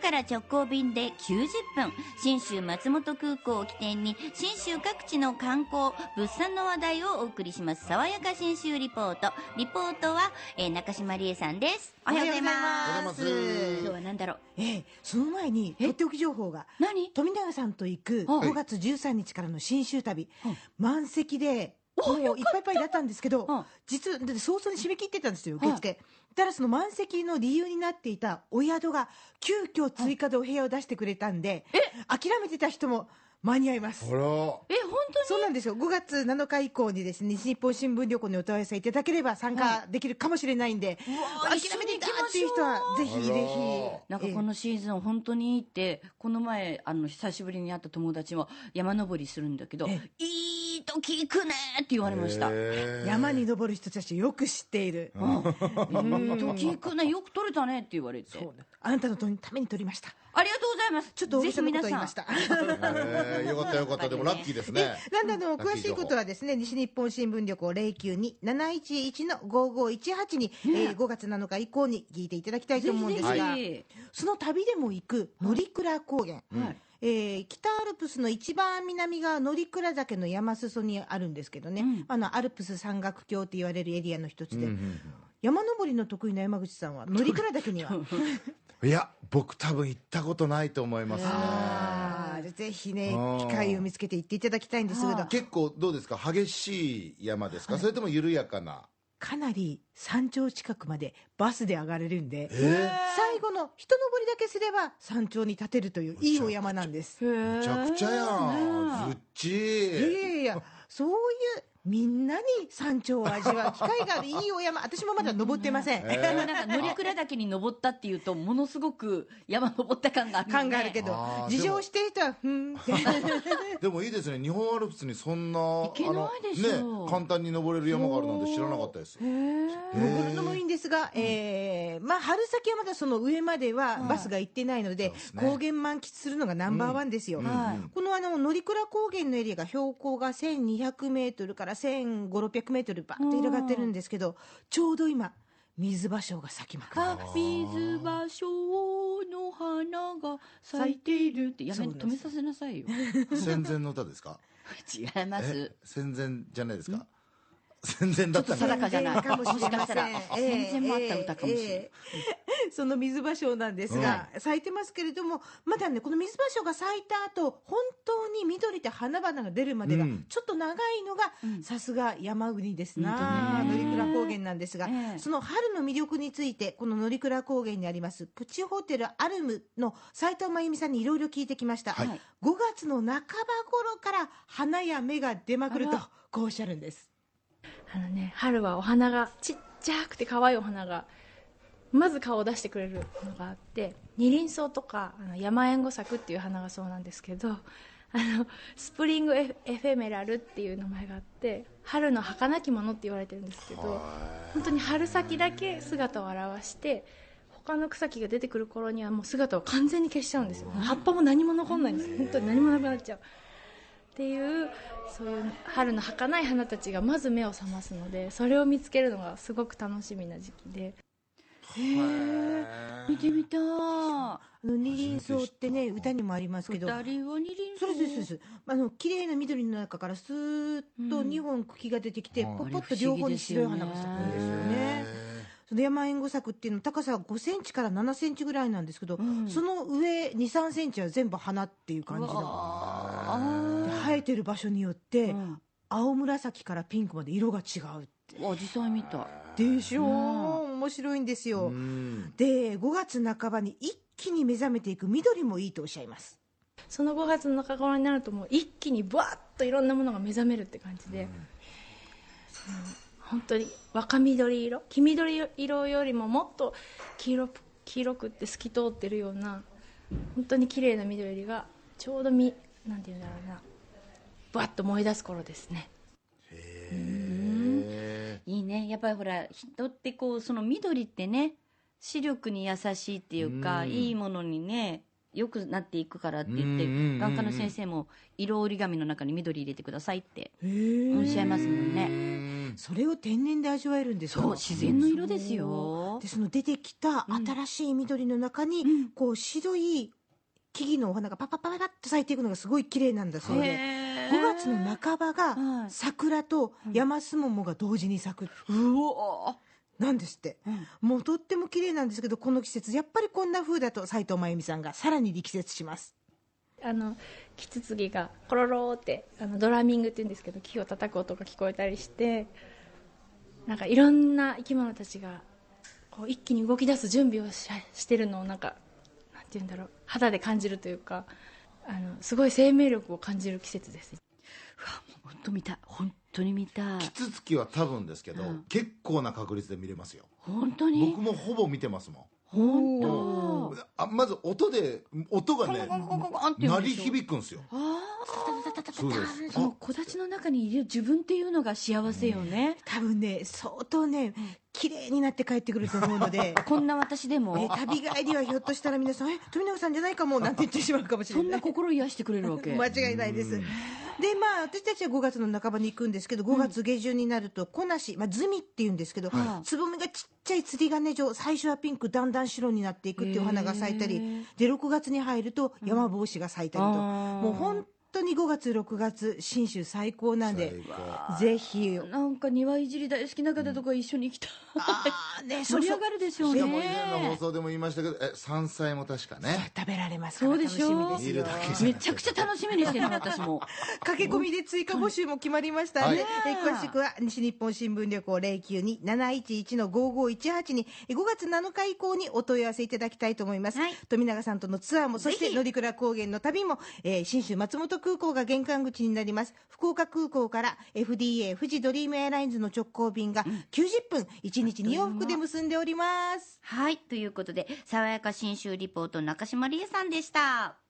から直行便で90分。信州松本空港を起点に信州各地の観光物産の話題をお送りします。爽やか信州リポート。リポートは、えー中島理恵さんです。おはようございます。おはようございます。今日は何だろう。ええその前にとっておき情報が。何？富永さんと行くはい。5月13日からの新州旅、はい。満席でもういっぱいいっぱいだったんですけど、うん。実はだって早々に締め切ってたんですよ受付、ただその満席の理由になっていたお宿が急遽追加でお部屋を出してくれたんで諦めてた人も間に合います。ほら。え本当に？そうなんですよ。5月7日以降にですね西日本新聞旅行にお問い合わせいただければ参加できるかもしれないんで、わ諦めてたっていう人はぜひぜひ。なんかこのシーズン本当にいいってこの前あの久しぶりに会った友達も山登りするんだけどえいい時行くねって言われました山に登る人たちをよく知っている、うん。時行くね。よく撮れたねって言われて。そうだあなたのために撮りました。ありがとうございます。ちょっと大げさなことぜひ皆さん。言いました。よかったよかった。でもラッキーですね。なんであの詳しいことはですね西日本新聞旅行092-711の5518に、えー5月7日以降に聞いていただきたいと思うんですが、その旅でも行く乗鞍高原、ひはいえー北アルプスの一番南が乗鞍岳の山裾にあるんですけどね、うん。あのアルプス山岳橋と言われるエリアの一つで、うんうん山登りの得意な山口さんは 乗鞍岳には？いや僕多分行ったことないと思いますね。ぜひねうん。機会を見つけて行っていただきたいんですがは結構どうですか？激しい山ですか？それとも緩やかな？かなり山頂近くまでバスで上がれるんでえ最後の一登りだけすれば山頂に立てるといういいお山なんです。いめちゃくちゃやん。ずっちやいやいやそういうみんなに山頂を味わう機会がある。いいお山。私もまだ登ってません、えでもなんか乗鞍岳に登ったっていうとものすごく山登った感があるよね感があるけど事情してる人はふんって。でもいいですね。日本アルプスにそんな行けないでしょあのね簡単に登れる山があるなんて知らなかったです。登るのもいいんですが、えーまあ、春先はまだその上まではバスが行ってないので、高原満喫するのがナンバーワンですよ、このあの乗鞍高原のエリアが標高が1200メートルから1500600メートルバーッと広がってるんですけどちょうど今水芭蕉が咲きまくるあ水芭蕉の花が咲いているってやめ止めさせなさいよ。戦前の歌ですか？違います。え戦前じゃないですか？戦前だったんだちょっと定かじゃない。かもしれません。戦前もあった歌かもしれない。ええその水芭蕉なんですが、咲いてますけれどもまだねこの水芭蕉が咲いた後本当に緑で花々が出るまでがうん。ちょっと長いのが、うん。さすが山国ですな。乗鞍高原なんですが、ええ。その春の魅力についてこの乗鞍高原にありますプチホテルアルムの斉藤真由美さんにいろいろ聞いてきました、はい。はい5月の半ば頃から花や芽が出まくるとこうおっしゃるんです。あのね春はお花がちっちゃくて可愛いお花がまず顔を出してくれるのがあって二輪草とかあの山縁五作っていう花がそうなんですけどあのスプリングエフエフェメラルっていう名前があって春の儚きものって言われてるんですけど本当に春先だけ姿を現して他の草木が出てくる頃にはもう姿を完全に消しちゃうんですよ。葉っぱも何も残んないんです。本当に何もなくなっちゃう。っていうそういう春の儚い花たちがまず目を覚ますのでそれを見つけるのがすごく楽しみな時期で見てみたあの二輪草ってね歌にもありますけど。二人は二輪それですそうです。あの綺麗な緑の中からスーッとうん。2本茎が出てきて、うんポッポッと両方に白い花が咲くんですよね。その山縁五作っていうの高さは5センチから7センチぐらいなんですけど、ん。その上2、3センチは全部花っていう感じの。生えてる場所によって、うん。青紫からピンクまで色が違うって。あ実際見たでしょう、うん面白いんですよ、うん。で5月半ばに一気に目覚めていく。緑もいいとおっしゃいます。その5月の中頃になるともう一気にブワッといろんなものが目覚めるって感じで、その本当に若緑色黄緑色よりももっと黄色く黄色くって透き通ってるような本当に綺麗な緑がちょうどみなんていうんだろうなブワッと燃え出す頃ですね。へいいね。やっぱりほら人ってこうその緑ってね視力に優しいっていうか、うん。いいものにね良くなっていくからって言っうんうんうんうん。て眼科の先生も色折り紙の中に緑入れてくださいっておっしゃいますもんね。うんそれを天然で味わえるんですか？そう自然の色ですよ。でその出てきたうん新しい緑の中に、うん。こう白い木々のお花がパパパパパッと咲いていくのがすごい綺麗なんだそうで。へー。5月の半ばがはい。桜と山すももが同時に咲くう。おなんですって。うん。もうとっても綺麗なんですけどこの季節やっぱりこんな風だと斉藤真由美さんがさらに力説します。あのキツツキがコロローってあのドラミングって言うんですけど木を叩く音が聞こえたりしてなんかいろんな生き物たちがこう一気に動き出す準備をししてるのをなんかて言うんだろう。肌で感じるというかあのすごい生命力を感じる季節です。本当見たい。本当に見たい。キツツキは多分ですけど、うん。結構な確率で見れますよ。本当に？僕もほぼ見てますも本ん、当？うん。あまず音で音がねコンコンコンコンコンって言う鳴り響くんですよ。ああそうです。その木立の中にいる自分っていうのが幸せよね、多分ね相当ね綺麗になって帰ってくると思うので。こんな私でも。え旅帰りはひょっとしたら皆さん「え富永さんじゃないかも」なんて言ってしまうかもしれない。そんな心癒してくれるわけ。間違いないです。でまあ私たちは5月の半ばに行くんですけど5月下旬になると小梨、まあ、ズミっていうんですけど、はい。つぼみがちっちゃい釣り鐘状最初はピンクだんだん白になっていくっていうお花が咲いたりで6月に入ると山帽子が咲いたりと、もう本当に5月6月信州最高なんでぜひ。なんか庭いじり大好きな方とか一緒に行きたい、あーね 盛り上がるでしょうしかも以前の放ね送でも言いましたけどえ山菜も確かね。食べられますからそうでしょ楽しみですよ。見るだけじゃめちゃくちゃ楽しみにしてるの私も。駆け込みで追加募集も決まりましたね、はい。えー詳しくは西日本新聞旅行092-711の5518にえー5月7日以降にお問い合わせいただきたいと思います、はい。富永さんとのツアーもそして乗鞍高原の旅も、えー信州松本空港が玄関口になります。福岡空港から FDA 富士ドリームエアラインズの直行便が90分1日2往復で結んでおります。はい。ということで爽やか新州リポート中島理恵さんでした